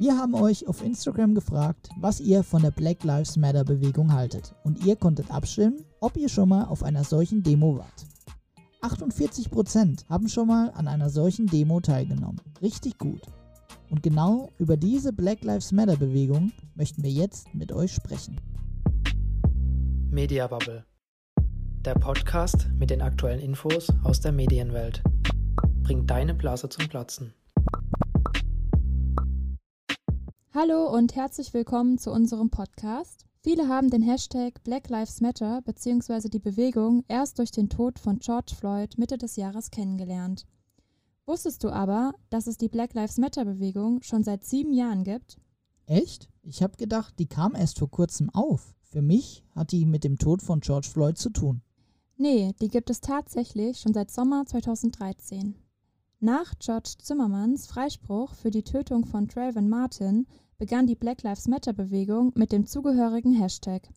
Wir haben euch auf Instagram gefragt, was ihr von der Black Lives Matter Bewegung haltet und ihr konntet abstimmen, ob ihr schon mal auf einer solchen Demo wart. 48% haben schon mal an einer solchen Demo teilgenommen. Richtig gut. Und genau über diese Black Lives Matter Bewegung möchten wir jetzt mit euch sprechen. Media Bubble. Der Podcast mit den aktuellen Infos aus der Medienwelt. Bringt deine Blase zum Platzen. Hallo und herzlich willkommen zu unserem Podcast. Viele haben den Hashtag Black Lives Matter bzw. die Bewegung erst durch den Tod von George Floyd Mitte des Jahres kennengelernt. Wusstest du aber, dass es die Black Lives Matter Bewegung schon seit sieben Jahren gibt? Echt? Ich habe gedacht, die kam erst vor kurzem auf. Für mich hat die mit dem Tod von George Floyd zu tun. Nee, die gibt es tatsächlich schon seit Sommer 2013. Nach George Zimmermans Freispruch für die Tötung von Trayvon Martin begann die Black Lives Matter-Bewegung mit dem zugehörigen Hashtag.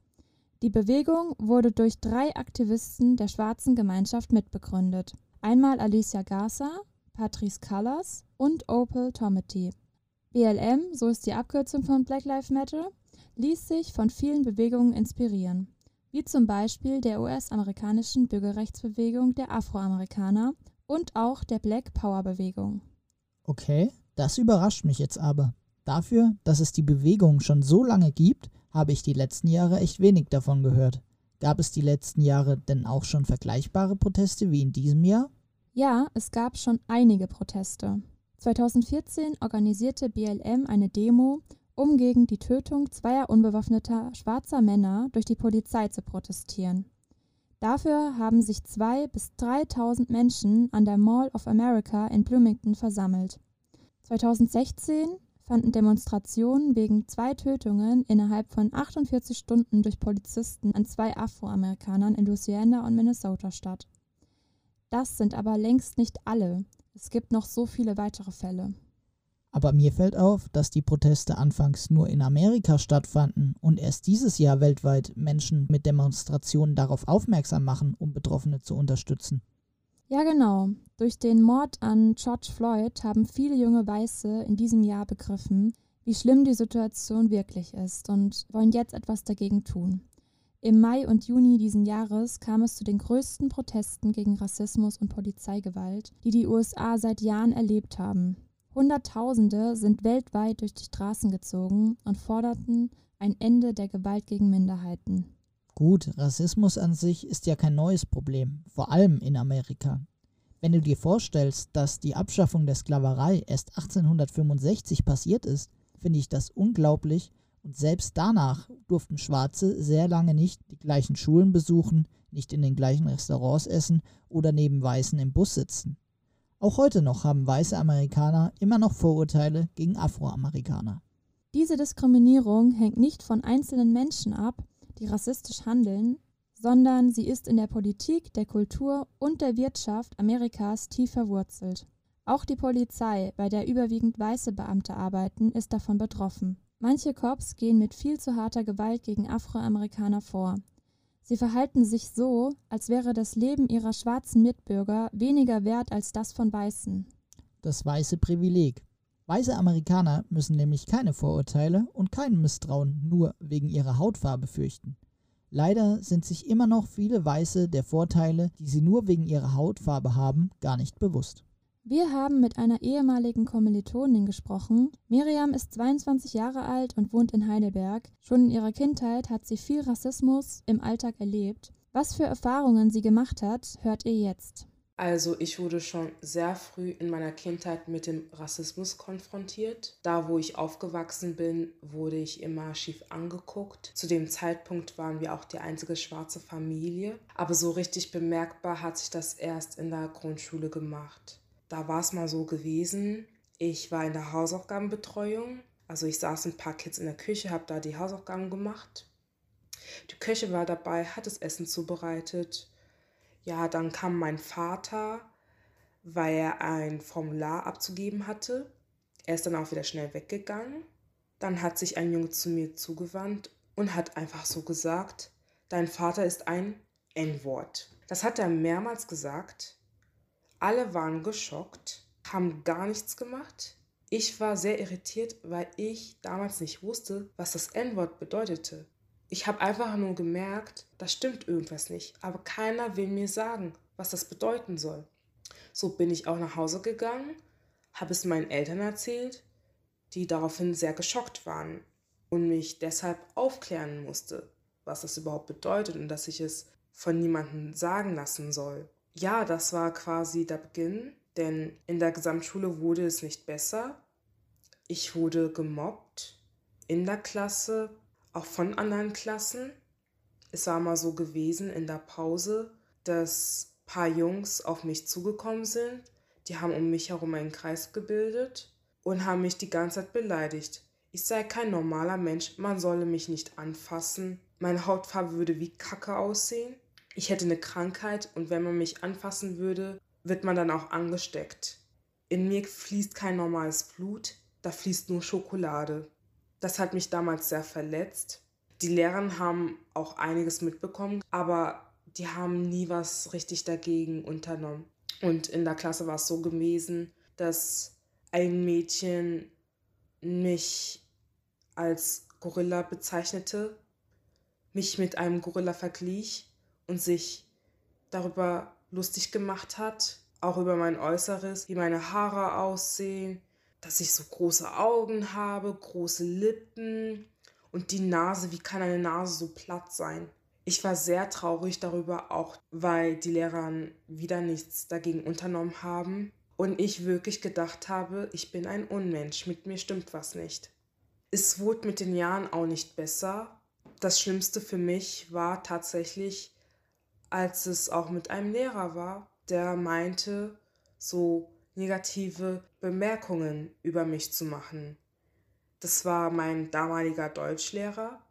Die Bewegung wurde durch drei Aktivisten der schwarzen Gemeinschaft mitbegründet. Einmal Alicia Garza, Patrice Callas und Opal Tomety. BLM, so ist die Abkürzung von Black Lives Matter, ließ sich von vielen Bewegungen inspirieren, wie zum Beispiel der US-amerikanischen Bürgerrechtsbewegung der Afroamerikaner und auch der Black Power Bewegung. Okay, das überrascht mich jetzt aber. Dafür, dass es die Bewegung schon so lange gibt, habe ich die letzten Jahre echt wenig davon gehört. Gab es die letzten Jahre denn auch schon vergleichbare Proteste wie in diesem Jahr? Ja, es gab schon einige Proteste. 2014 organisierte BLM eine Demo, um gegen die Tötung zweier unbewaffneter schwarzer Männer durch die Polizei zu protestieren. Dafür haben sich zwei bis 3.000 Menschen an der Mall of America in Bloomington versammelt. 2016 fanden Demonstrationen wegen zwei Tötungen innerhalb von 48 Stunden durch Polizisten an zwei Afroamerikanern in Louisiana und Minnesota statt. Das sind aber längst nicht alle. Es gibt noch so viele weitere Fälle. Aber mir fällt auf, dass die Proteste anfangs nur in Amerika stattfanden und erst dieses Jahr weltweit Menschen mit Demonstrationen darauf aufmerksam machen, um Betroffene zu unterstützen. Ja, genau. Durch den Mord an George Floyd haben viele junge Weiße in diesem Jahr begriffen, wie schlimm die Situation wirklich ist und wollen jetzt etwas dagegen tun. Im Mai und Juni diesen Jahres kam es zu den größten Protesten gegen Rassismus und Polizeigewalt, die die USA seit Jahren erlebt haben. Hunderttausende sind weltweit durch die Straßen gezogen und forderten ein Ende der Gewalt gegen Minderheiten. Gut, Rassismus an sich ist ja kein neues Problem, vor allem in Amerika. Wenn du dir vorstellst, dass die Abschaffung der Sklaverei erst 1865 passiert ist, finde ich das unglaublich und selbst danach durften Schwarze sehr lange nicht die gleichen Schulen besuchen, nicht in den gleichen Restaurants essen oder neben Weißen im Bus sitzen. Auch heute noch haben weiße Amerikaner immer noch Vorurteile gegen Afroamerikaner. Diese Diskriminierung hängt nicht von einzelnen Menschen ab, die rassistisch handeln, sondern sie ist in der Politik, der Kultur und der Wirtschaft Amerikas tief verwurzelt. Auch die Polizei, bei der überwiegend weiße Beamte arbeiten, ist davon betroffen. Manche Cops gehen mit viel zu harter Gewalt gegen Afroamerikaner vor. Sie verhalten sich so, als wäre das Leben ihrer schwarzen Mitbürger weniger wert als das von Weißen. Das weiße Privileg. Weiße Amerikaner müssen nämlich keine Vorurteile und kein Misstrauen nur wegen ihrer Hautfarbe fürchten. Leider sind sich immer noch viele Weiße der Vorteile, die sie nur wegen ihrer Hautfarbe haben, gar nicht bewusst. Wir haben mit einer ehemaligen Kommilitonin gesprochen. Miriam ist 22 Jahre alt und wohnt in Heidelberg. Schon in ihrer Kindheit hat sie viel Rassismus im Alltag erlebt. Was für Erfahrungen sie gemacht hat, hört ihr jetzt. Also ich wurde schon sehr früh in meiner Kindheit mit dem Rassismus konfrontiert. Da, wo ich aufgewachsen bin, wurde ich immer schief angeguckt. Zu dem Zeitpunkt waren wir auch die einzige schwarze Familie. Aber so richtig bemerkbar hat sich das erst in der Grundschule gemacht. Da war es mal so gewesen, ich war in der Hausaufgabenbetreuung. Also ich saß ein paar Kids in der Küche, habe da die Hausaufgaben gemacht. Die Köche war dabei, hat das Essen zubereitet ja, dann kam mein Vater, weil er ein Formular abzugeben hatte. Er ist dann auch wieder schnell weggegangen. Dann hat sich ein Junge zu mir zugewandt und hat einfach so gesagt, dein Vater ist ein N-Wort. Das hat er mehrmals gesagt. Alle waren geschockt, haben gar nichts gemacht. Ich war sehr irritiert, weil ich damals nicht wusste, was das N-Wort bedeutete. Ich habe einfach nur gemerkt, da stimmt irgendwas nicht, aber keiner will mir sagen, was das bedeuten soll. So bin ich auch nach Hause gegangen, habe es meinen Eltern erzählt, die daraufhin sehr geschockt waren und mich deshalb aufklären musste, was das überhaupt bedeutet und dass ich es von niemandem sagen lassen soll. Ja, das war quasi der Beginn, denn in der Gesamtschule wurde es nicht besser. Ich wurde gemobbt in der Klasse, auch von anderen Klassen. Es war mal so gewesen in der Pause, dass ein paar Jungs auf mich zugekommen sind. Die haben um mich herum einen Kreis gebildet und haben mich die ganze Zeit beleidigt. Ich sei kein normaler Mensch, man solle mich nicht anfassen. Meine Hautfarbe würde wie Kacke aussehen. Ich hätte eine Krankheit und wenn man mich anfassen würde, wird man dann auch angesteckt. In mir fließt kein normales Blut, da fließt nur Schokolade. Das hat mich damals sehr verletzt. Die Lehrer haben auch einiges mitbekommen, aber die haben nie was richtig dagegen unternommen. Und in der Klasse war es so gewesen, dass ein Mädchen mich als Gorilla bezeichnete, mich mit einem Gorilla verglich und sich darüber lustig gemacht hat, auch über mein Äußeres, wie meine Haare aussehen, dass ich so große Augen habe, große Lippen und die Nase, wie kann eine Nase so platt sein? Ich war sehr traurig darüber, auch weil die Lehrer wieder nichts dagegen unternommen haben und ich wirklich gedacht habe, ich bin ein Unmensch, mit mir stimmt was nicht. Es wurde mit den Jahren auch nicht besser. Das Schlimmste für mich war tatsächlich, als es auch mit einem Lehrer war, der meinte, so negative Bemerkungen über mich zu machen. Das war mein damaliger Deutschlehrer.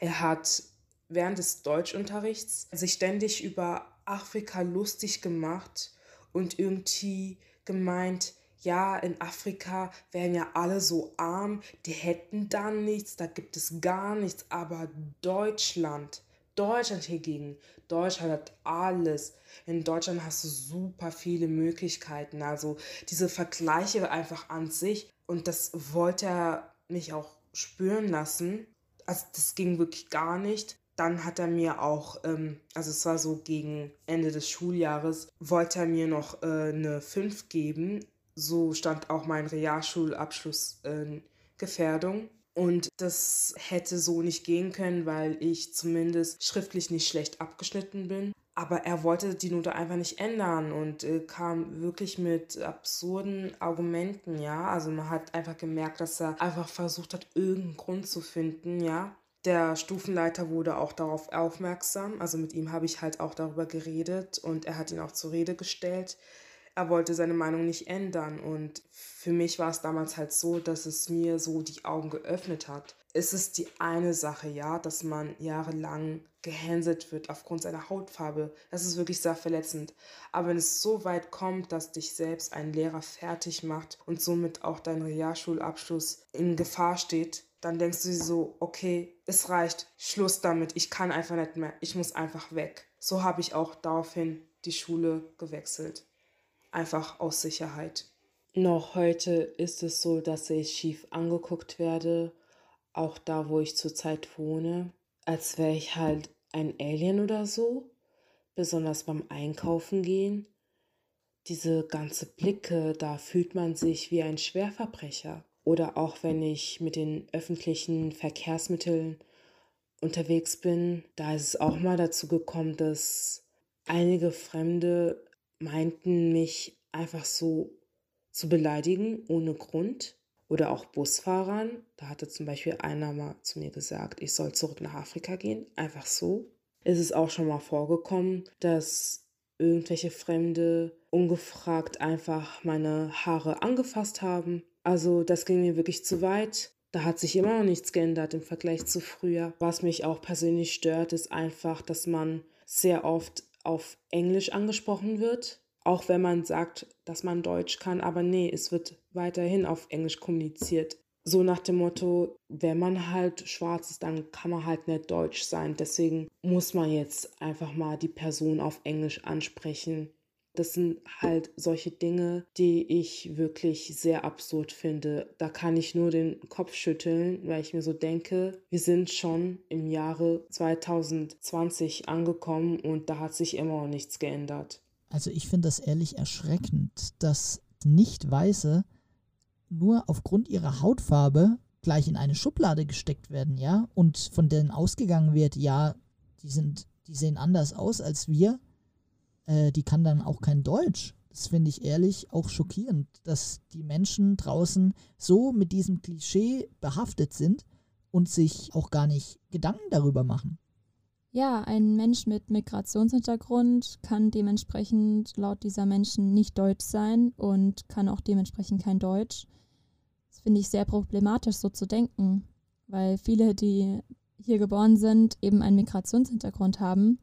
Er hat während des Deutschunterrichts sich ständig über Afrika lustig gemacht und irgendwie gemeint, ja, in Afrika wären ja alle so arm, die hätten dann nichts, da gibt es gar nichts, aber Deutschland, Deutschland hingegen, Deutschland hat alles. In Deutschland hast du super viele Möglichkeiten. Also diese Vergleiche einfach an sich. Und das wollte er mich auch spüren lassen. Also das ging wirklich gar nicht. Dann hat er mir auch, ähm, also es war so gegen Ende des Schuljahres, wollte er mir noch äh, eine 5 geben. So stand auch mein Realschulabschluss in Gefährdung. Und das hätte so nicht gehen können, weil ich zumindest schriftlich nicht schlecht abgeschnitten bin. Aber er wollte die Note einfach nicht ändern und äh, kam wirklich mit absurden Argumenten, ja. Also man hat einfach gemerkt, dass er einfach versucht hat, irgendeinen Grund zu finden, ja. Der Stufenleiter wurde auch darauf aufmerksam. Also mit ihm habe ich halt auch darüber geredet und er hat ihn auch zur Rede gestellt er wollte seine Meinung nicht ändern. Und für mich war es damals halt so, dass es mir so die Augen geöffnet hat. Es ist die eine Sache, ja, dass man jahrelang gehänselt wird aufgrund seiner Hautfarbe. Das ist wirklich sehr verletzend. Aber wenn es so weit kommt, dass dich selbst ein Lehrer fertig macht und somit auch dein Realschulabschluss in Gefahr steht, dann denkst du dir so, okay, es reicht, Schluss damit, ich kann einfach nicht mehr, ich muss einfach weg. So habe ich auch daraufhin die Schule gewechselt einfach aus Sicherheit. Noch heute ist es so, dass ich schief angeguckt werde, auch da, wo ich zurzeit wohne, als wäre ich halt ein Alien oder so, besonders beim Einkaufen gehen. Diese ganze Blicke, da fühlt man sich wie ein Schwerverbrecher. Oder auch wenn ich mit den öffentlichen Verkehrsmitteln unterwegs bin, da ist es auch mal dazu gekommen, dass einige Fremde meinten, mich einfach so zu beleidigen ohne Grund. Oder auch Busfahrern. Da hatte zum Beispiel einer mal zu mir gesagt, ich soll zurück nach Afrika gehen. Einfach so. Es ist auch schon mal vorgekommen, dass irgendwelche Fremde ungefragt einfach meine Haare angefasst haben. Also das ging mir wirklich zu weit. Da hat sich immer noch nichts geändert im Vergleich zu früher. Was mich auch persönlich stört, ist einfach, dass man sehr oft auf Englisch angesprochen wird, auch wenn man sagt, dass man Deutsch kann, aber nee, es wird weiterhin auf Englisch kommuniziert. So nach dem Motto, wenn man halt schwarz ist, dann kann man halt nicht deutsch sein. Deswegen muss man jetzt einfach mal die Person auf Englisch ansprechen. Das sind halt solche Dinge, die ich wirklich sehr absurd finde. Da kann ich nur den Kopf schütteln, weil ich mir so denke, wir sind schon im Jahre 2020 angekommen und da hat sich immer noch nichts geändert. Also ich finde das ehrlich erschreckend, dass Nicht-Weiße nur aufgrund ihrer Hautfarbe gleich in eine Schublade gesteckt werden, ja, und von denen ausgegangen wird, ja, die sind, die sehen anders aus als wir, äh, die kann dann auch kein Deutsch. Das finde ich ehrlich auch schockierend, dass die Menschen draußen so mit diesem Klischee behaftet sind und sich auch gar nicht Gedanken darüber machen. Ja, ein Mensch mit Migrationshintergrund kann dementsprechend laut dieser Menschen nicht deutsch sein und kann auch dementsprechend kein Deutsch. Das finde ich sehr problematisch, so zu denken, weil viele, die hier geboren sind, eben einen Migrationshintergrund haben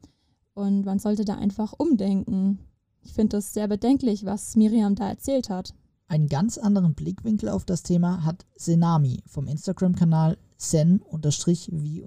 und man sollte da einfach umdenken. Ich finde es sehr bedenklich, was Miriam da erzählt hat. Einen ganz anderen Blickwinkel auf das Thema hat Senami vom Instagram-Kanal sen-wie-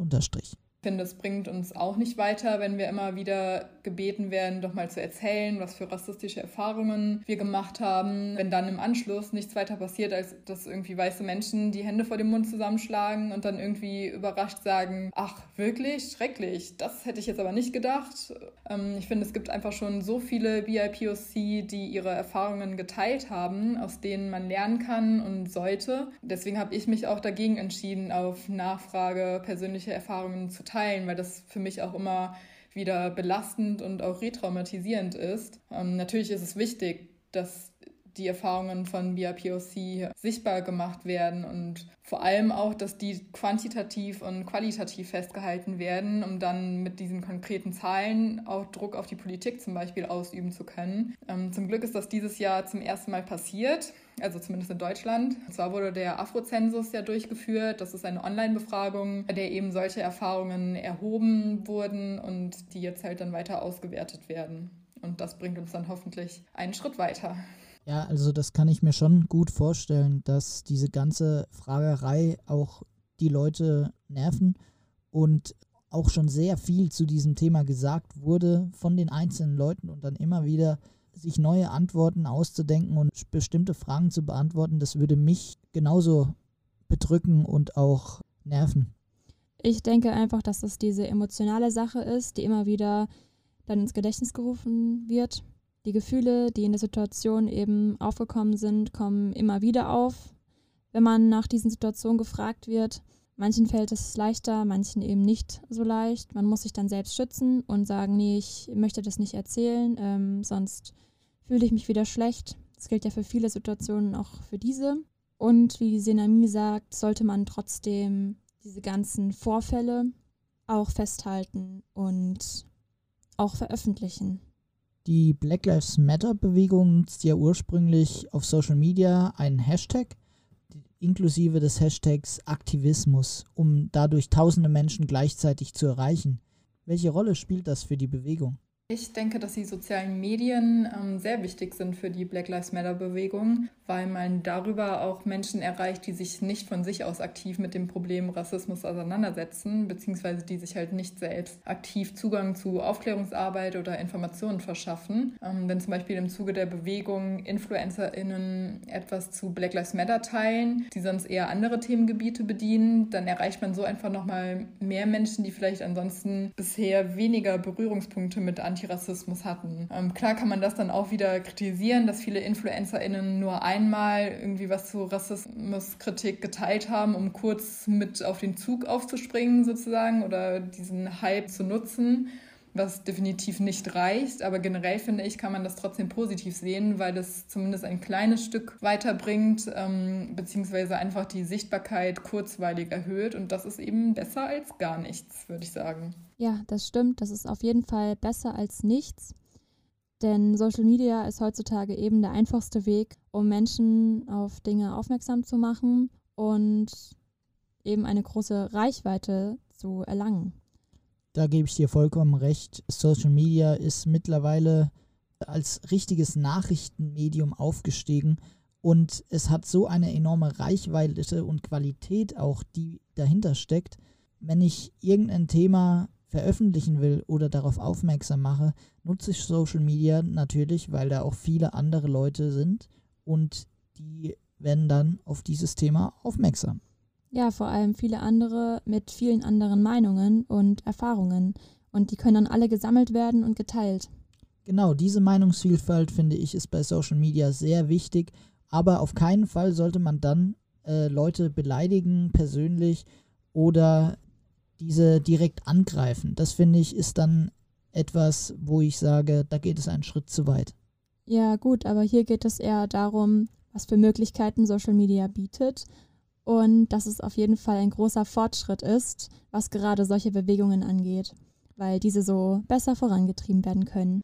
Ich finde, es bringt uns auch nicht weiter, wenn wir immer wieder gebeten werden, doch mal zu erzählen, was für rassistische Erfahrungen wir gemacht haben. Wenn dann im Anschluss nichts weiter passiert, als dass irgendwie weiße Menschen die Hände vor dem Mund zusammenschlagen und dann irgendwie überrascht sagen, ach, wirklich? Schrecklich. Das hätte ich jetzt aber nicht gedacht. Ähm, ich finde, es gibt einfach schon so viele BIPOC, die ihre Erfahrungen geteilt haben, aus denen man lernen kann und sollte. Deswegen habe ich mich auch dagegen entschieden, auf Nachfrage persönliche Erfahrungen zu teilen, weil das für mich auch immer wieder belastend und auch retraumatisierend ist. Ähm, natürlich ist es wichtig, dass die Erfahrungen von BIPOC sichtbar gemacht werden und vor allem auch, dass die quantitativ und qualitativ festgehalten werden, um dann mit diesen konkreten Zahlen auch Druck auf die Politik zum Beispiel ausüben zu können. Ähm, zum Glück ist das dieses Jahr zum ersten Mal passiert, also zumindest in Deutschland. Und zwar wurde der Afrozensus ja durchgeführt. Das ist eine Online-Befragung, bei der eben solche Erfahrungen erhoben wurden und die jetzt halt dann weiter ausgewertet werden. Und das bringt uns dann hoffentlich einen Schritt weiter. Ja, also das kann ich mir schon gut vorstellen, dass diese ganze Fragerei auch die Leute nerven und auch schon sehr viel zu diesem Thema gesagt wurde von den einzelnen Leuten und dann immer wieder sich neue Antworten auszudenken und bestimmte Fragen zu beantworten, das würde mich genauso bedrücken und auch nerven. Ich denke einfach, dass es diese emotionale Sache ist, die immer wieder dann ins Gedächtnis gerufen wird. Die Gefühle, die in der Situation eben aufgekommen sind, kommen immer wieder auf, wenn man nach diesen Situationen gefragt wird. Manchen fällt es leichter, manchen eben nicht so leicht. Man muss sich dann selbst schützen und sagen, nee, ich möchte das nicht erzählen, ähm, sonst fühle ich mich wieder schlecht. Das gilt ja für viele Situationen, auch für diese. Und wie Senami sagt, sollte man trotzdem diese ganzen Vorfälle auch festhalten und auch veröffentlichen. Die Black Lives Matter Bewegung nutzt ja ursprünglich auf Social Media einen Hashtag, inklusive des Hashtags Aktivismus, um dadurch tausende Menschen gleichzeitig zu erreichen. Welche Rolle spielt das für die Bewegung? Ich denke, dass die sozialen Medien ähm, sehr wichtig sind für die Black Lives Matter-Bewegung, weil man darüber auch Menschen erreicht, die sich nicht von sich aus aktiv mit dem Problem Rassismus auseinandersetzen, beziehungsweise die sich halt nicht selbst aktiv Zugang zu Aufklärungsarbeit oder Informationen verschaffen. Ähm, wenn zum Beispiel im Zuge der Bewegung InfluencerInnen etwas zu Black Lives Matter teilen, die sonst eher andere Themengebiete bedienen, dann erreicht man so einfach nochmal mehr Menschen, die vielleicht ansonsten bisher weniger Berührungspunkte mit Anti Antirassismus hatten. Ähm, klar kann man das dann auch wieder kritisieren, dass viele InfluencerInnen nur einmal irgendwie was zu Rassismuskritik geteilt haben, um kurz mit auf den Zug aufzuspringen sozusagen oder diesen Hype zu nutzen was definitiv nicht reicht. Aber generell finde ich, kann man das trotzdem positiv sehen, weil das zumindest ein kleines Stück weiterbringt, ähm, beziehungsweise einfach die Sichtbarkeit kurzweilig erhöht. Und das ist eben besser als gar nichts, würde ich sagen. Ja, das stimmt. Das ist auf jeden Fall besser als nichts. Denn Social Media ist heutzutage eben der einfachste Weg, um Menschen auf Dinge aufmerksam zu machen und eben eine große Reichweite zu erlangen. Da gebe ich dir vollkommen recht. Social Media ist mittlerweile als richtiges Nachrichtenmedium aufgestiegen und es hat so eine enorme Reichweite und Qualität auch, die dahinter steckt. Wenn ich irgendein Thema veröffentlichen will oder darauf aufmerksam mache, nutze ich Social Media natürlich, weil da auch viele andere Leute sind und die werden dann auf dieses Thema aufmerksam. Ja, vor allem viele andere mit vielen anderen Meinungen und Erfahrungen. Und die können dann alle gesammelt werden und geteilt. Genau, diese Meinungsvielfalt finde ich ist bei Social Media sehr wichtig, aber auf keinen Fall sollte man dann äh, Leute beleidigen persönlich oder diese direkt angreifen. Das finde ich ist dann etwas, wo ich sage, da geht es einen Schritt zu weit. Ja, gut, aber hier geht es eher darum, was für Möglichkeiten Social Media bietet und dass es auf jeden Fall ein großer Fortschritt ist, was gerade solche Bewegungen angeht, weil diese so besser vorangetrieben werden können.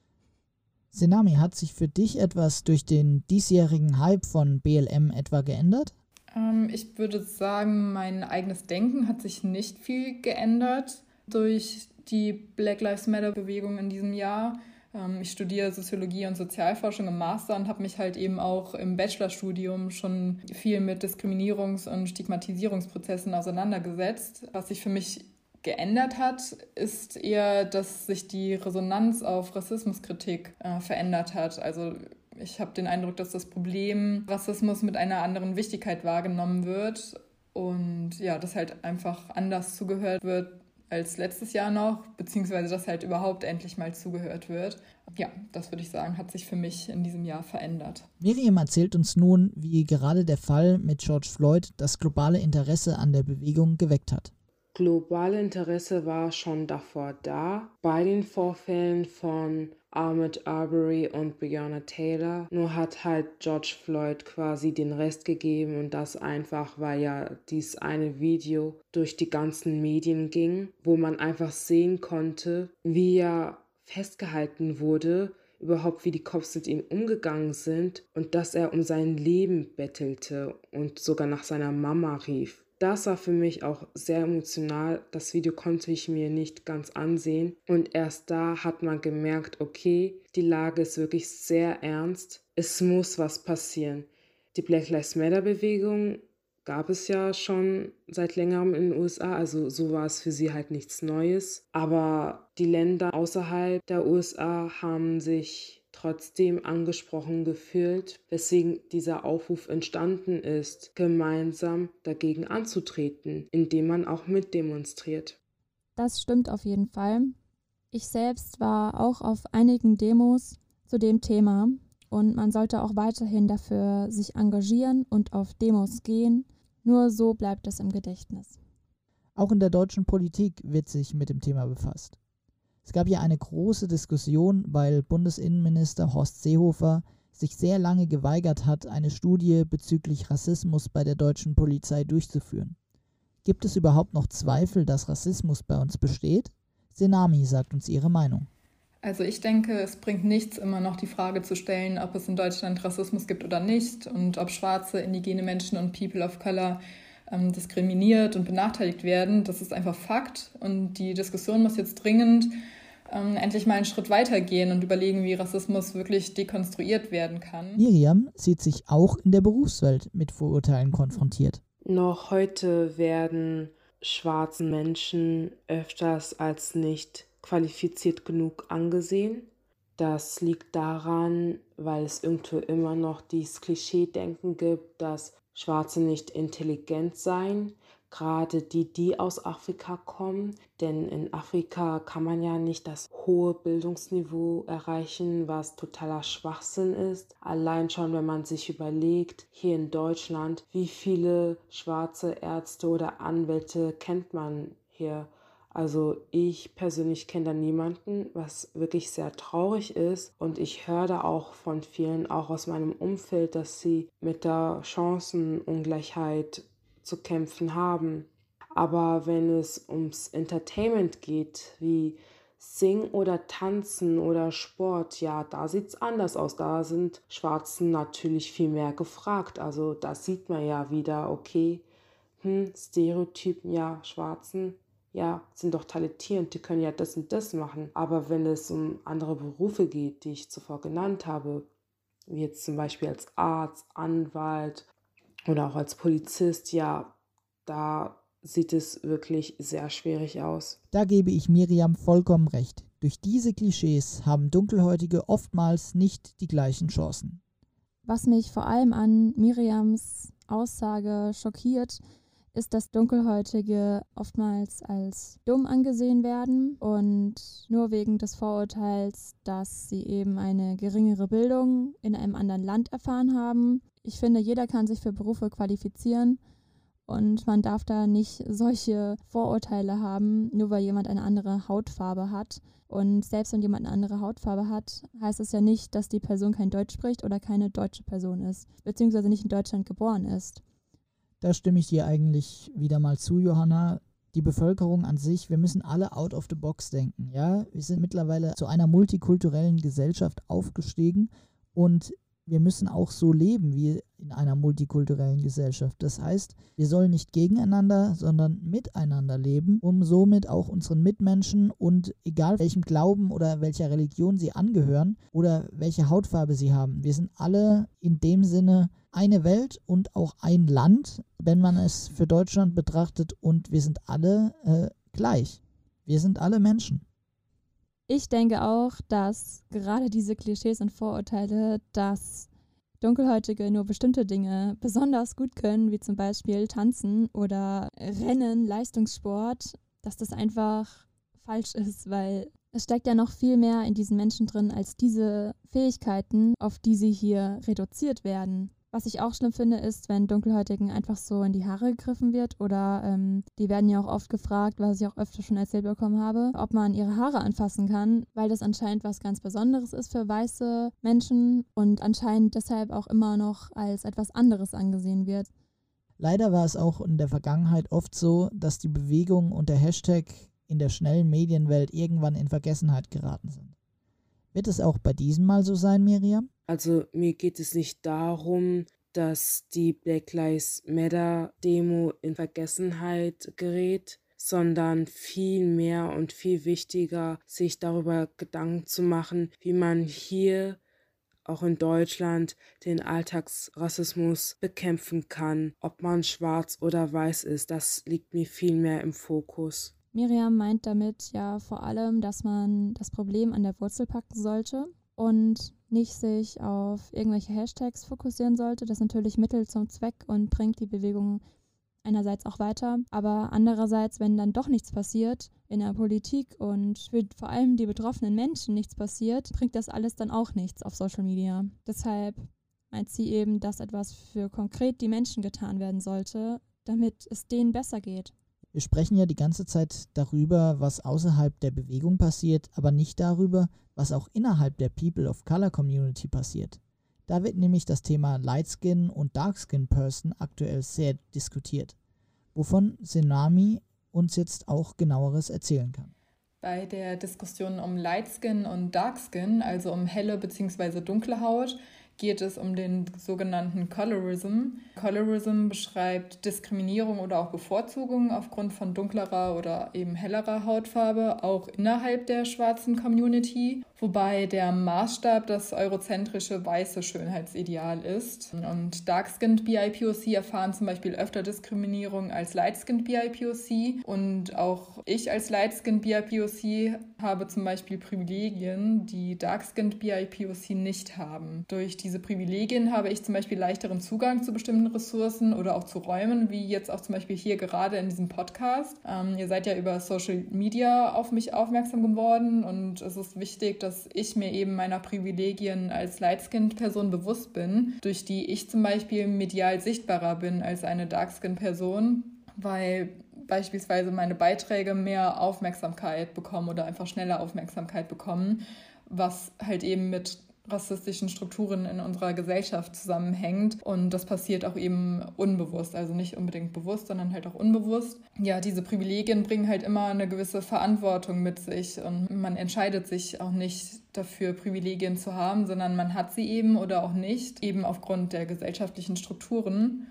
Senami, hat sich für dich etwas durch den diesjährigen Hype von BLM etwa geändert? Ähm, ich würde sagen, mein eigenes Denken hat sich nicht viel geändert durch die Black Lives Matter-Bewegung in diesem Jahr. Ähm, ich studiere Soziologie und Sozialforschung im Master und habe mich halt eben auch im Bachelorstudium schon viel mit Diskriminierungs- und Stigmatisierungsprozessen auseinandergesetzt. Was sich für mich geändert hat, ist eher, dass sich die Resonanz auf Rassismuskritik äh, verändert hat. Also ich habe den Eindruck, dass das Problem Rassismus mit einer anderen Wichtigkeit wahrgenommen wird und ja, dass halt einfach anders zugehört wird als letztes Jahr noch, beziehungsweise dass halt überhaupt endlich mal zugehört wird. Ja, das würde ich sagen, hat sich für mich in diesem Jahr verändert. Miriam erzählt uns nun, wie gerade der Fall mit George Floyd das globale Interesse an der Bewegung geweckt hat globale Interesse war schon davor da. Bei den Vorfällen von Ahmed Arbery und Breonna Taylor. Nur hat halt George Floyd quasi den Rest gegeben und das einfach, weil ja dies eine Video durch die ganzen Medien ging, wo man einfach sehen konnte, wie er festgehalten wurde, überhaupt wie die Cops mit ihm umgegangen sind und dass er um sein Leben bettelte und sogar nach seiner Mama rief das war für mich auch sehr emotional. Das Video konnte ich mir nicht ganz ansehen. Und erst da hat man gemerkt, okay, die Lage ist wirklich sehr ernst. Es muss was passieren. Die Black Lives Matter Bewegung gab es ja schon seit längerem in den USA, also so war es für sie halt nichts Neues. Aber die Länder außerhalb der USA haben sich trotzdem angesprochen gefühlt, weswegen dieser Aufruf entstanden ist, gemeinsam dagegen anzutreten, indem man auch mitdemonstriert. Das stimmt auf jeden Fall. Ich selbst war auch auf einigen Demos zu dem Thema und man sollte auch weiterhin dafür sich engagieren und auf Demos gehen. Nur so bleibt es im Gedächtnis. Auch in der deutschen Politik wird sich mit dem Thema befasst. Es gab ja eine große Diskussion, weil Bundesinnenminister Horst Seehofer sich sehr lange geweigert hat, eine Studie bezüglich Rassismus bei der deutschen Polizei durchzuführen. Gibt es überhaupt noch Zweifel, dass Rassismus bei uns besteht? Senami sagt uns ihre Meinung. Also ich denke, es bringt nichts, immer noch die Frage zu stellen, ob es in Deutschland Rassismus gibt oder nicht und ob schwarze, indigene Menschen und People of Color ähm, diskriminiert und benachteiligt werden. Das ist einfach Fakt und die Diskussion muss jetzt dringend ähm, endlich mal einen Schritt weitergehen und überlegen, wie Rassismus wirklich dekonstruiert werden kann. Miriam sieht sich auch in der Berufswelt mit Vorurteilen konfrontiert. Noch heute werden schwarzen Menschen öfters als nicht qualifiziert genug angesehen. Das liegt daran, weil es irgendwo immer noch dieses Klischee-Denken gibt, dass Schwarze nicht intelligent seien gerade die, die aus Afrika kommen. Denn in Afrika kann man ja nicht das hohe Bildungsniveau erreichen, was totaler Schwachsinn ist. Allein schon, wenn man sich überlegt, hier in Deutschland, wie viele schwarze Ärzte oder Anwälte kennt man hier. Also ich persönlich kenne da niemanden, was wirklich sehr traurig ist. Und ich höre da auch von vielen, auch aus meinem Umfeld, dass sie mit der Chancenungleichheit zu kämpfen haben. Aber wenn es ums Entertainment geht, wie Singen oder Tanzen oder Sport, ja, da sieht es anders aus. Da sind Schwarzen natürlich viel mehr gefragt. Also da sieht man ja wieder, okay, hm, Stereotypen, ja, Schwarzen, ja, sind doch talentierend, die können ja das und das machen. Aber wenn es um andere Berufe geht, die ich zuvor genannt habe, wie jetzt zum Beispiel als Arzt, Anwalt oder auch als Polizist, ja, da sieht es wirklich sehr schwierig aus. Da gebe ich Miriam vollkommen recht. Durch diese Klischees haben Dunkelhäutige oftmals nicht die gleichen Chancen. Was mich vor allem an Miriams Aussage schockiert, ist, dass Dunkelhäutige oftmals als dumm angesehen werden und nur wegen des Vorurteils, dass sie eben eine geringere Bildung in einem anderen Land erfahren haben. Ich finde, jeder kann sich für Berufe qualifizieren und man darf da nicht solche Vorurteile haben, nur weil jemand eine andere Hautfarbe hat. Und selbst wenn jemand eine andere Hautfarbe hat, heißt es ja nicht, dass die Person kein Deutsch spricht oder keine deutsche Person ist, beziehungsweise nicht in Deutschland geboren ist. Da stimme ich dir eigentlich wieder mal zu, Johanna. Die Bevölkerung an sich, wir müssen alle out of the box denken. Ja, wir sind mittlerweile zu einer multikulturellen Gesellschaft aufgestiegen und wir müssen auch so leben wie in einer multikulturellen Gesellschaft. Das heißt, wir sollen nicht gegeneinander, sondern miteinander leben, um somit auch unseren Mitmenschen und egal welchem Glauben oder welcher Religion sie angehören oder welche Hautfarbe sie haben, wir sind alle in dem Sinne eine Welt und auch ein Land, wenn man es für Deutschland betrachtet und wir sind alle äh, gleich. Wir sind alle Menschen. Ich denke auch, dass gerade diese Klischees und Vorurteile, dass Dunkelhäutige nur bestimmte Dinge besonders gut können, wie zum Beispiel Tanzen oder Rennen, Leistungssport, dass das einfach falsch ist, weil es steckt ja noch viel mehr in diesen Menschen drin als diese Fähigkeiten, auf die sie hier reduziert werden. Was ich auch schlimm finde, ist, wenn Dunkelhäutigen einfach so in die Haare gegriffen wird oder ähm, die werden ja auch oft gefragt, was ich auch öfter schon erzählt bekommen habe, ob man ihre Haare anfassen kann, weil das anscheinend was ganz Besonderes ist für weiße Menschen und anscheinend deshalb auch immer noch als etwas anderes angesehen wird. Leider war es auch in der Vergangenheit oft so, dass die Bewegung und der Hashtag in der schnellen Medienwelt irgendwann in Vergessenheit geraten sind. Wird es auch bei diesem Mal so sein, Miriam? Also mir geht es nicht darum, dass die Black Lives Matter Demo in Vergessenheit gerät, sondern viel mehr und viel wichtiger, sich darüber Gedanken zu machen, wie man hier auch in Deutschland den Alltagsrassismus bekämpfen kann. Ob man schwarz oder weiß ist, das liegt mir viel mehr im Fokus. Miriam meint damit ja vor allem, dass man das Problem an der Wurzel packen sollte und nicht sich auf irgendwelche Hashtags fokussieren sollte. Das ist natürlich Mittel zum Zweck und bringt die Bewegung einerseits auch weiter, aber andererseits, wenn dann doch nichts passiert in der Politik und für vor allem die betroffenen Menschen nichts passiert, bringt das alles dann auch nichts auf Social Media. Deshalb meint sie eben, dass etwas für konkret die Menschen getan werden sollte, damit es denen besser geht. Wir sprechen ja die ganze Zeit darüber, was außerhalb der Bewegung passiert, aber nicht darüber, was auch innerhalb der People of Color Community passiert. Da wird nämlich das Thema Lightskin und Darkskin Person aktuell sehr diskutiert, wovon Tsunami uns jetzt auch genaueres erzählen kann. Bei der Diskussion um Lightskin und Darkskin, also um helle bzw. dunkle Haut, geht es um den sogenannten Colorism. Colorism beschreibt Diskriminierung oder auch Bevorzugung aufgrund von dunklerer oder eben hellerer Hautfarbe, auch innerhalb der schwarzen Community wobei der Maßstab das eurozentrische weiße Schönheitsideal ist. Und Dark-Skinned BIPOC erfahren zum Beispiel öfter Diskriminierung als Light-Skinned BIPOC. Und auch ich als Light-Skinned BIPOC habe zum Beispiel Privilegien, die Dark-Skinned BIPOC nicht haben. Durch diese Privilegien habe ich zum Beispiel leichteren Zugang zu bestimmten Ressourcen oder auch zu Räumen, wie jetzt auch zum Beispiel hier gerade in diesem Podcast. Ähm, ihr seid ja über Social Media auf mich aufmerksam geworden und es ist wichtig, dass dass ich mir eben meiner Privilegien als Lightskinned-Person bewusst bin, durch die ich zum Beispiel medial sichtbarer bin als eine Darkskinned-Person, weil beispielsweise meine Beiträge mehr Aufmerksamkeit bekommen oder einfach schneller Aufmerksamkeit bekommen, was halt eben mit rassistischen Strukturen in unserer Gesellschaft zusammenhängt. Und das passiert auch eben unbewusst, also nicht unbedingt bewusst, sondern halt auch unbewusst. Ja, diese Privilegien bringen halt immer eine gewisse Verantwortung mit sich und man entscheidet sich auch nicht dafür, Privilegien zu haben, sondern man hat sie eben oder auch nicht, eben aufgrund der gesellschaftlichen Strukturen.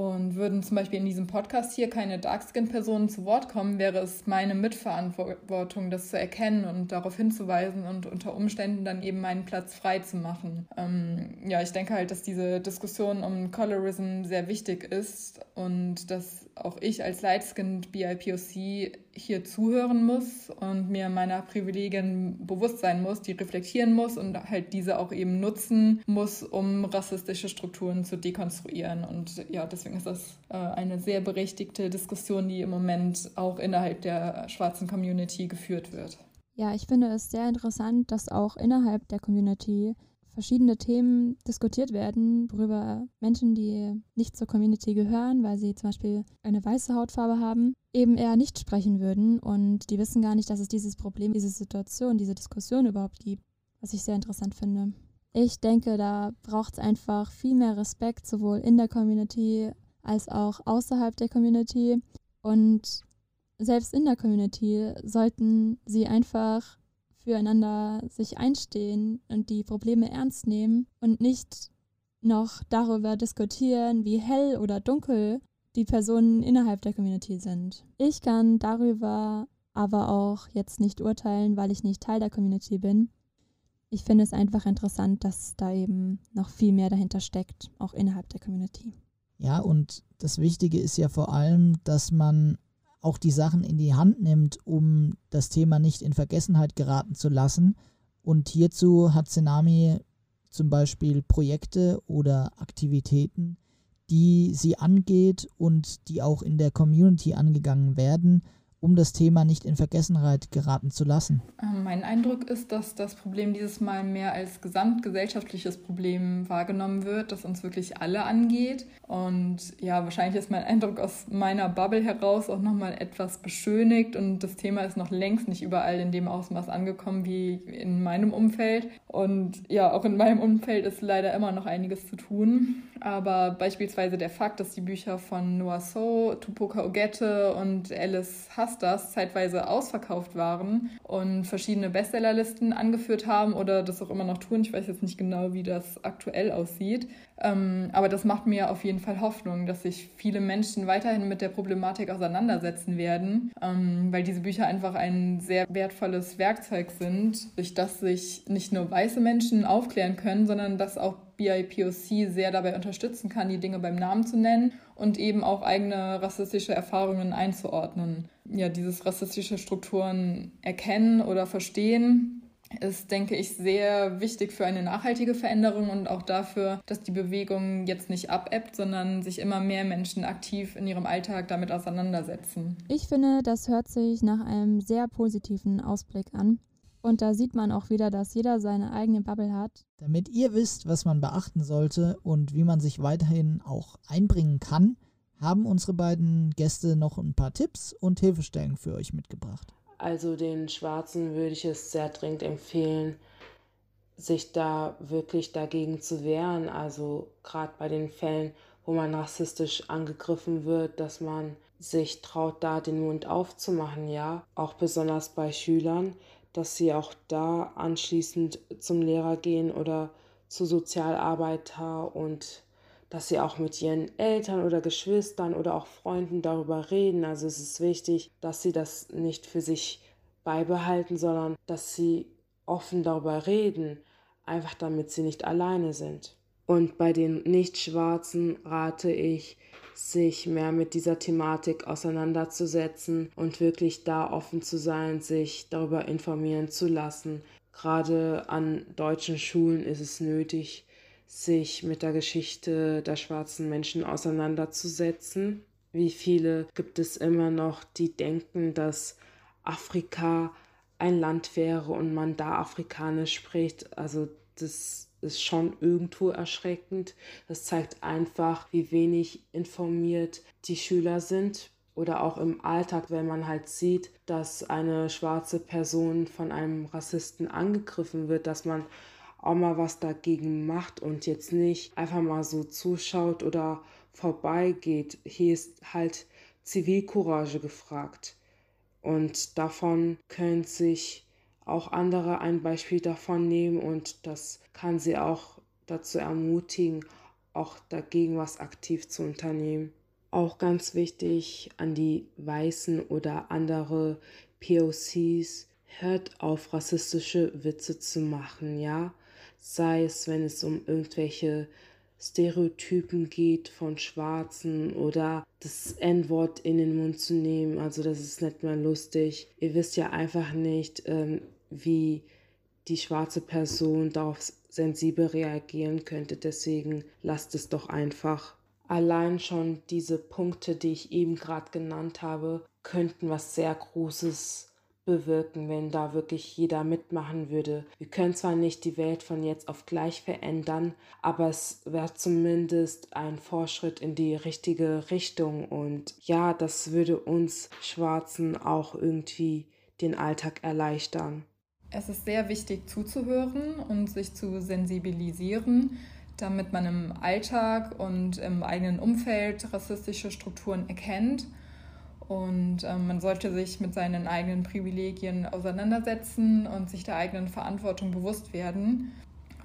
Und würden zum Beispiel in diesem Podcast hier keine Darkskin-Personen zu Wort kommen, wäre es meine Mitverantwortung, das zu erkennen und darauf hinzuweisen und unter Umständen dann eben meinen Platz frei zu machen. Ähm, ja, ich denke halt, dass diese Diskussion um Colorism sehr wichtig ist und dass auch ich als Lightskinned BIPOC hier zuhören muss und mir meiner Privilegien bewusst sein muss, die reflektieren muss und halt diese auch eben nutzen muss, um rassistische Strukturen zu dekonstruieren. Und ja, deswegen ist das äh, eine sehr berechtigte Diskussion, die im Moment auch innerhalb der schwarzen Community geführt wird. Ja, ich finde es sehr interessant, dass auch innerhalb der Community verschiedene Themen diskutiert werden, worüber Menschen, die nicht zur Community gehören, weil sie zum Beispiel eine weiße Hautfarbe haben, eben eher nicht sprechen würden und die wissen gar nicht, dass es dieses Problem, diese Situation, diese Diskussion überhaupt gibt, was ich sehr interessant finde. Ich denke, da braucht es einfach viel mehr Respekt, sowohl in der Community als auch außerhalb der Community. Und selbst in der Community sollten sie einfach füreinander sich einstehen und die Probleme ernst nehmen und nicht noch darüber diskutieren, wie hell oder dunkel die Personen innerhalb der Community sind. Ich kann darüber aber auch jetzt nicht urteilen, weil ich nicht Teil der Community bin. Ich finde es einfach interessant, dass da eben noch viel mehr dahinter steckt, auch innerhalb der Community. Ja, und das Wichtige ist ja vor allem, dass man auch die Sachen in die Hand nimmt, um das Thema nicht in Vergessenheit geraten zu lassen. Und hierzu hat Tsunami zum Beispiel Projekte oder Aktivitäten, die sie angeht und die auch in der Community angegangen werden um das Thema nicht in Vergessenheit geraten zu lassen? Ähm, mein Eindruck ist, dass das Problem dieses Mal mehr als gesamtgesellschaftliches Problem wahrgenommen wird, das uns wirklich alle angeht. Und ja, wahrscheinlich ist mein Eindruck aus meiner Bubble heraus auch nochmal etwas beschönigt und das Thema ist noch längst nicht überall in dem Ausmaß angekommen wie in meinem Umfeld. Und ja, auch in meinem Umfeld ist leider immer noch einiges zu tun. Aber beispielsweise der Fakt, dass die Bücher von Noah So, Tupoka Ogette und Alice Hastas zeitweise ausverkauft waren und verschiedene Bestsellerlisten angeführt haben oder das auch immer noch tun. Ich weiß jetzt nicht genau, wie das aktuell aussieht. Ähm, aber das macht mir auf jeden Fall Hoffnung, dass sich viele Menschen weiterhin mit der Problematik auseinandersetzen werden, ähm, weil diese Bücher einfach ein sehr wertvolles Werkzeug sind, durch das sich nicht nur weiße Menschen aufklären können, sondern dass auch BIPOC sehr dabei unterstützen kann, die Dinge beim Namen zu nennen und eben auch eigene rassistische Erfahrungen einzuordnen. Ja, dieses rassistische Strukturen erkennen oder verstehen ist, denke ich, sehr wichtig für eine nachhaltige Veränderung und auch dafür, dass die Bewegung jetzt nicht abebbt, sondern sich immer mehr Menschen aktiv in ihrem Alltag damit auseinandersetzen. Ich finde, das hört sich nach einem sehr positiven Ausblick an. Und da sieht man auch wieder, dass jeder seine eigene Bubble hat. Damit ihr wisst, was man beachten sollte und wie man sich weiterhin auch einbringen kann, haben unsere beiden Gäste noch ein paar Tipps und Hilfestellen für euch mitgebracht. Also den Schwarzen würde ich es sehr dringend empfehlen, sich da wirklich dagegen zu wehren. Also gerade bei den Fällen, wo man rassistisch angegriffen wird, dass man sich traut, da den Mund aufzumachen, ja. Auch besonders bei Schülern, dass sie auch da anschließend zum Lehrer gehen oder zu Sozialarbeiter und dass sie auch mit ihren Eltern oder Geschwistern oder auch Freunden darüber reden. Also es ist wichtig, dass sie das nicht für sich beibehalten, sondern dass sie offen darüber reden, einfach damit sie nicht alleine sind. Und bei den Nicht-Schwarzen rate ich, sich mehr mit dieser Thematik auseinanderzusetzen und wirklich da offen zu sein, sich darüber informieren zu lassen. Gerade an deutschen Schulen ist es nötig, sich mit der Geschichte der schwarzen Menschen auseinanderzusetzen. Wie viele gibt es immer noch, die denken, dass Afrika ein Land wäre und man da Afrikanisch spricht? Also das ist schon irgendwo erschreckend. Das zeigt einfach, wie wenig informiert die Schüler sind. Oder auch im Alltag, wenn man halt sieht, dass eine schwarze Person von einem Rassisten angegriffen wird, dass man auch mal was dagegen macht und jetzt nicht einfach mal so zuschaut oder vorbeigeht. Hier ist halt Zivilcourage gefragt. Und davon können sich auch andere ein Beispiel davon nehmen und das kann sie auch dazu ermutigen, auch dagegen was aktiv zu unternehmen. Auch ganz wichtig an die Weißen oder andere POCs, hört auf, rassistische Witze zu machen, ja? Sei es, wenn es um irgendwelche Stereotypen geht von Schwarzen oder das N-Wort in den Mund zu nehmen. Also das ist nicht mehr lustig. Ihr wisst ja einfach nicht, ähm, wie die schwarze Person darauf sensibel reagieren könnte. Deswegen lasst es doch einfach. Allein schon diese Punkte, die ich eben gerade genannt habe, könnten was sehr Großes bewirken, wenn da wirklich jeder mitmachen würde. Wir können zwar nicht die Welt von jetzt auf gleich verändern, aber es wäre zumindest ein Fortschritt in die richtige Richtung und ja, das würde uns Schwarzen auch irgendwie den Alltag erleichtern. Es ist sehr wichtig zuzuhören und sich zu sensibilisieren, damit man im Alltag und im eigenen Umfeld rassistische Strukturen erkennt. Und ähm, man sollte sich mit seinen eigenen Privilegien auseinandersetzen und sich der eigenen Verantwortung bewusst werden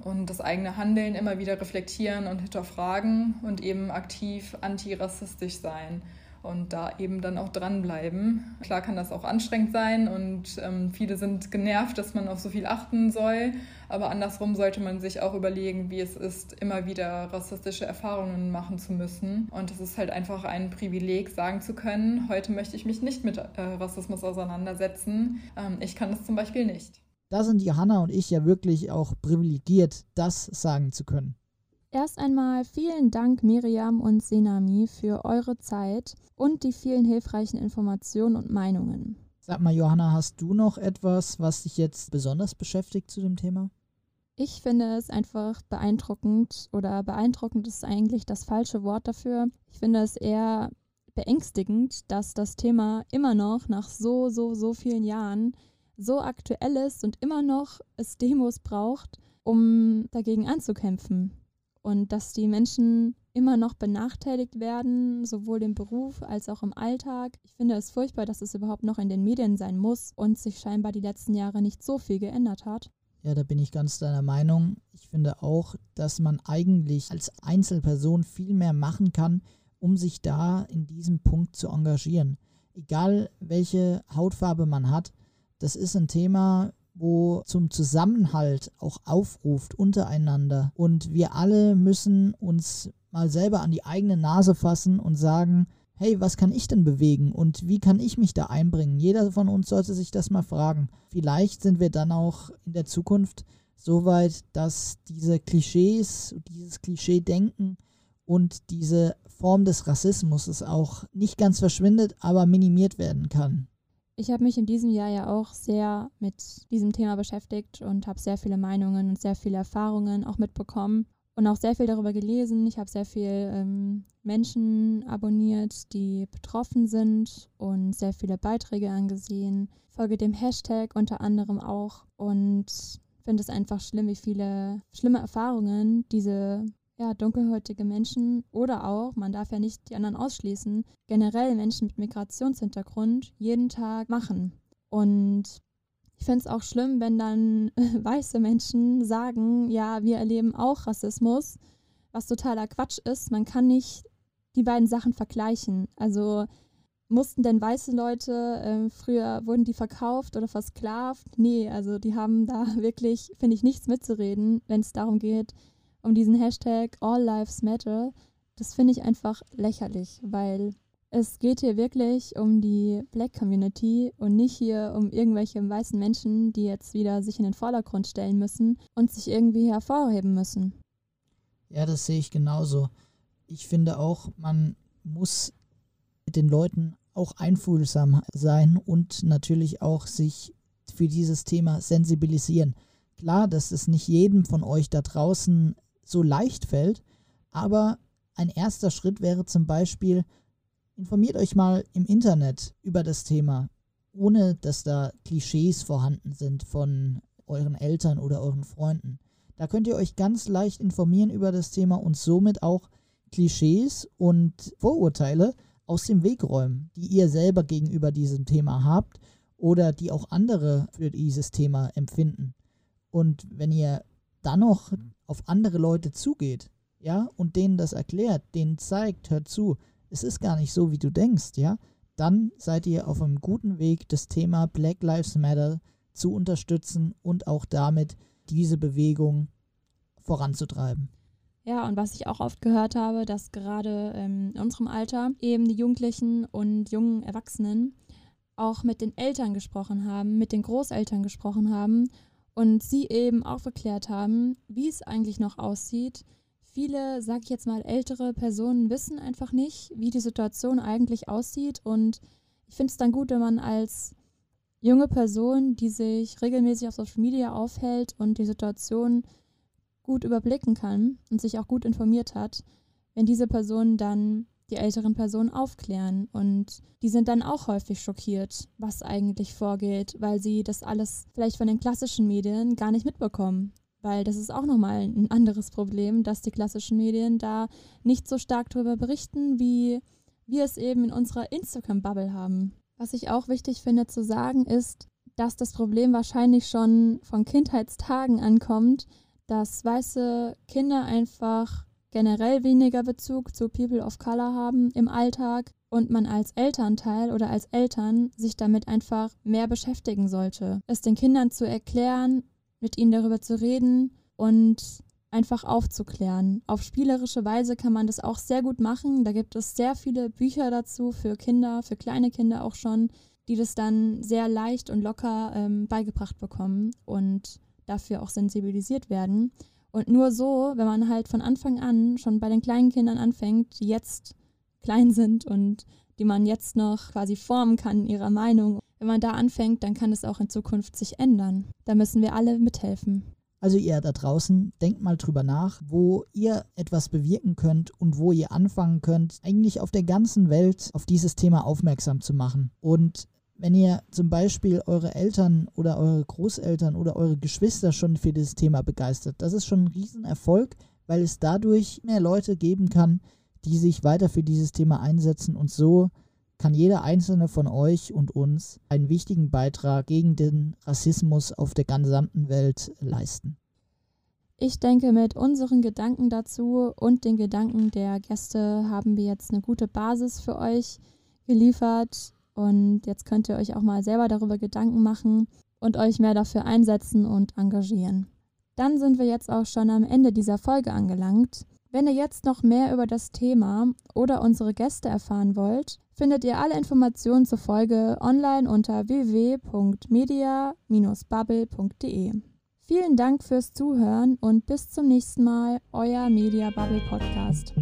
und das eigene Handeln immer wieder reflektieren und hinterfragen und eben aktiv antirassistisch sein und da eben dann auch dranbleiben. Klar kann das auch anstrengend sein und ähm, viele sind genervt, dass man auf so viel achten soll, aber andersrum sollte man sich auch überlegen, wie es ist, immer wieder rassistische Erfahrungen machen zu müssen. Und es ist halt einfach ein Privileg, sagen zu können, heute möchte ich mich nicht mit äh, Rassismus auseinandersetzen. Ähm, ich kann das zum Beispiel nicht. Da sind Johanna und ich ja wirklich auch privilegiert, das sagen zu können. Erst einmal vielen Dank Miriam und Senami für eure Zeit und die vielen hilfreichen Informationen und Meinungen. Sag mal, Johanna, hast du noch etwas, was dich jetzt besonders beschäftigt zu dem Thema? Ich finde es einfach beeindruckend oder beeindruckend ist eigentlich das falsche Wort dafür. Ich finde es eher beängstigend, dass das Thema immer noch nach so, so, so vielen Jahren so aktuell ist und immer noch es Demos braucht, um dagegen anzukämpfen und dass die Menschen immer noch benachteiligt werden, sowohl im Beruf als auch im Alltag. Ich finde es furchtbar, dass es überhaupt noch in den Medien sein muss und sich scheinbar die letzten Jahre nicht so viel geändert hat. Ja, da bin ich ganz deiner Meinung. Ich finde auch, dass man eigentlich als Einzelperson viel mehr machen kann, um sich da in diesem Punkt zu engagieren. Egal welche Hautfarbe man hat, das ist ein Thema, wo zum Zusammenhalt auch aufruft untereinander. Und wir alle müssen uns mal selber an die eigene Nase fassen und sagen, hey, was kann ich denn bewegen und wie kann ich mich da einbringen? Jeder von uns sollte sich das mal fragen. Vielleicht sind wir dann auch in der Zukunft so weit, dass diese Klischees, dieses Klischee-Denken und diese Form des Rassismus auch nicht ganz verschwindet, aber minimiert werden kann. Ich habe mich in diesem Jahr ja auch sehr mit diesem Thema beschäftigt und habe sehr viele Meinungen und sehr viele Erfahrungen auch mitbekommen und auch sehr viel darüber gelesen. Ich habe sehr viel ähm, Menschen abonniert, die betroffen sind und sehr viele Beiträge angesehen. Folge dem Hashtag unter anderem auch und finde es einfach schlimm, wie viele schlimme Erfahrungen diese ja, dunkelhäutige Menschen oder auch, man darf ja nicht die anderen ausschließen, generell Menschen mit Migrationshintergrund jeden Tag machen. Und ich finde es auch schlimm, wenn dann weiße Menschen sagen, ja, wir erleben auch Rassismus, was totaler Quatsch ist. Man kann nicht die beiden Sachen vergleichen. Also mussten denn weiße Leute, äh, früher wurden die verkauft oder versklavt? Nee, also die haben da wirklich, finde ich, nichts mitzureden, wenn es darum geht, um diesen Hashtag All Lives Matter. Das finde ich einfach lächerlich, weil es geht hier wirklich um die Black Community und nicht hier um irgendwelche weißen Menschen, die jetzt wieder sich in den Vordergrund stellen müssen und sich irgendwie hervorheben müssen. Ja, das sehe ich genauso. Ich finde auch, man muss mit den Leuten auch einfühlsam sein und natürlich auch sich für dieses Thema sensibilisieren. Klar, dass es nicht jedem von euch da draußen so leicht fällt. Aber ein erster Schritt wäre zum Beispiel, informiert euch mal im Internet über das Thema, ohne dass da Klischees vorhanden sind von euren Eltern oder euren Freunden. Da könnt ihr euch ganz leicht informieren über das Thema und somit auch Klischees und Vorurteile aus dem Weg räumen, die ihr selber gegenüber diesem Thema habt oder die auch andere für dieses Thema empfinden. Und wenn ihr dann noch auf andere Leute zugeht, ja, und denen das erklärt, denen zeigt, hört zu, es ist gar nicht so, wie du denkst, ja, dann seid ihr auf einem guten Weg, das Thema Black Lives Matter zu unterstützen und auch damit diese Bewegung voranzutreiben. Ja, und was ich auch oft gehört habe, dass gerade ähm, in unserem Alter eben die Jugendlichen und jungen Erwachsenen auch mit den Eltern gesprochen haben, mit den Großeltern gesprochen haben und sie eben aufgeklärt haben, wie es eigentlich noch aussieht. Viele, sag ich jetzt mal, ältere Personen wissen einfach nicht, wie die Situation eigentlich aussieht und ich finde es dann gut, wenn man als junge Person, die sich regelmäßig auf Social Media aufhält und die Situation gut überblicken kann und sich auch gut informiert hat, wenn diese Personen dann die älteren Personen aufklären. Und die sind dann auch häufig schockiert, was eigentlich vorgeht, weil sie das alles vielleicht von den klassischen Medien gar nicht mitbekommen. Weil das ist auch nochmal ein anderes Problem, dass die klassischen Medien da nicht so stark darüber berichten, wie wir es eben in unserer Instagram-Bubble haben. Was ich auch wichtig finde zu sagen, ist, dass das Problem wahrscheinlich schon von Kindheitstagen ankommt, dass weiße Kinder einfach generell weniger Bezug zu People of Color haben im Alltag und man als Elternteil oder als Eltern sich damit einfach mehr beschäftigen sollte. Es den Kindern zu erklären, mit ihnen darüber zu reden und einfach aufzuklären. Auf spielerische Weise kann man das auch sehr gut machen. Da gibt es sehr viele Bücher dazu für Kinder, für kleine Kinder auch schon, die das dann sehr leicht und locker ähm, beigebracht bekommen und dafür auch sensibilisiert werden. Und nur so, wenn man halt von Anfang an schon bei den kleinen Kindern anfängt, die jetzt klein sind und die man jetzt noch quasi formen kann in ihrer Meinung, wenn man da anfängt, dann kann es auch in Zukunft sich ändern. Da müssen wir alle mithelfen. Also ihr da draußen, denkt mal drüber nach, wo ihr etwas bewirken könnt und wo ihr anfangen könnt, eigentlich auf der ganzen Welt auf dieses Thema aufmerksam zu machen. Und wenn ihr zum Beispiel eure Eltern oder eure Großeltern oder eure Geschwister schon für dieses Thema begeistert, das ist schon ein Riesenerfolg, weil es dadurch mehr Leute geben kann, die sich weiter für dieses Thema einsetzen und so kann jeder einzelne von euch und uns einen wichtigen Beitrag gegen den Rassismus auf der gesamten Welt leisten. Ich denke, mit unseren Gedanken dazu und den Gedanken der Gäste haben wir jetzt eine gute Basis für euch geliefert. Und jetzt könnt ihr euch auch mal selber darüber Gedanken machen und euch mehr dafür einsetzen und engagieren. Dann sind wir jetzt auch schon am Ende dieser Folge angelangt. Wenn ihr jetzt noch mehr über das Thema oder unsere Gäste erfahren wollt, findet ihr alle Informationen zur Folge online unter www.media-bubble.de. Vielen Dank fürs Zuhören und bis zum nächsten Mal, euer Media Bubble Podcast.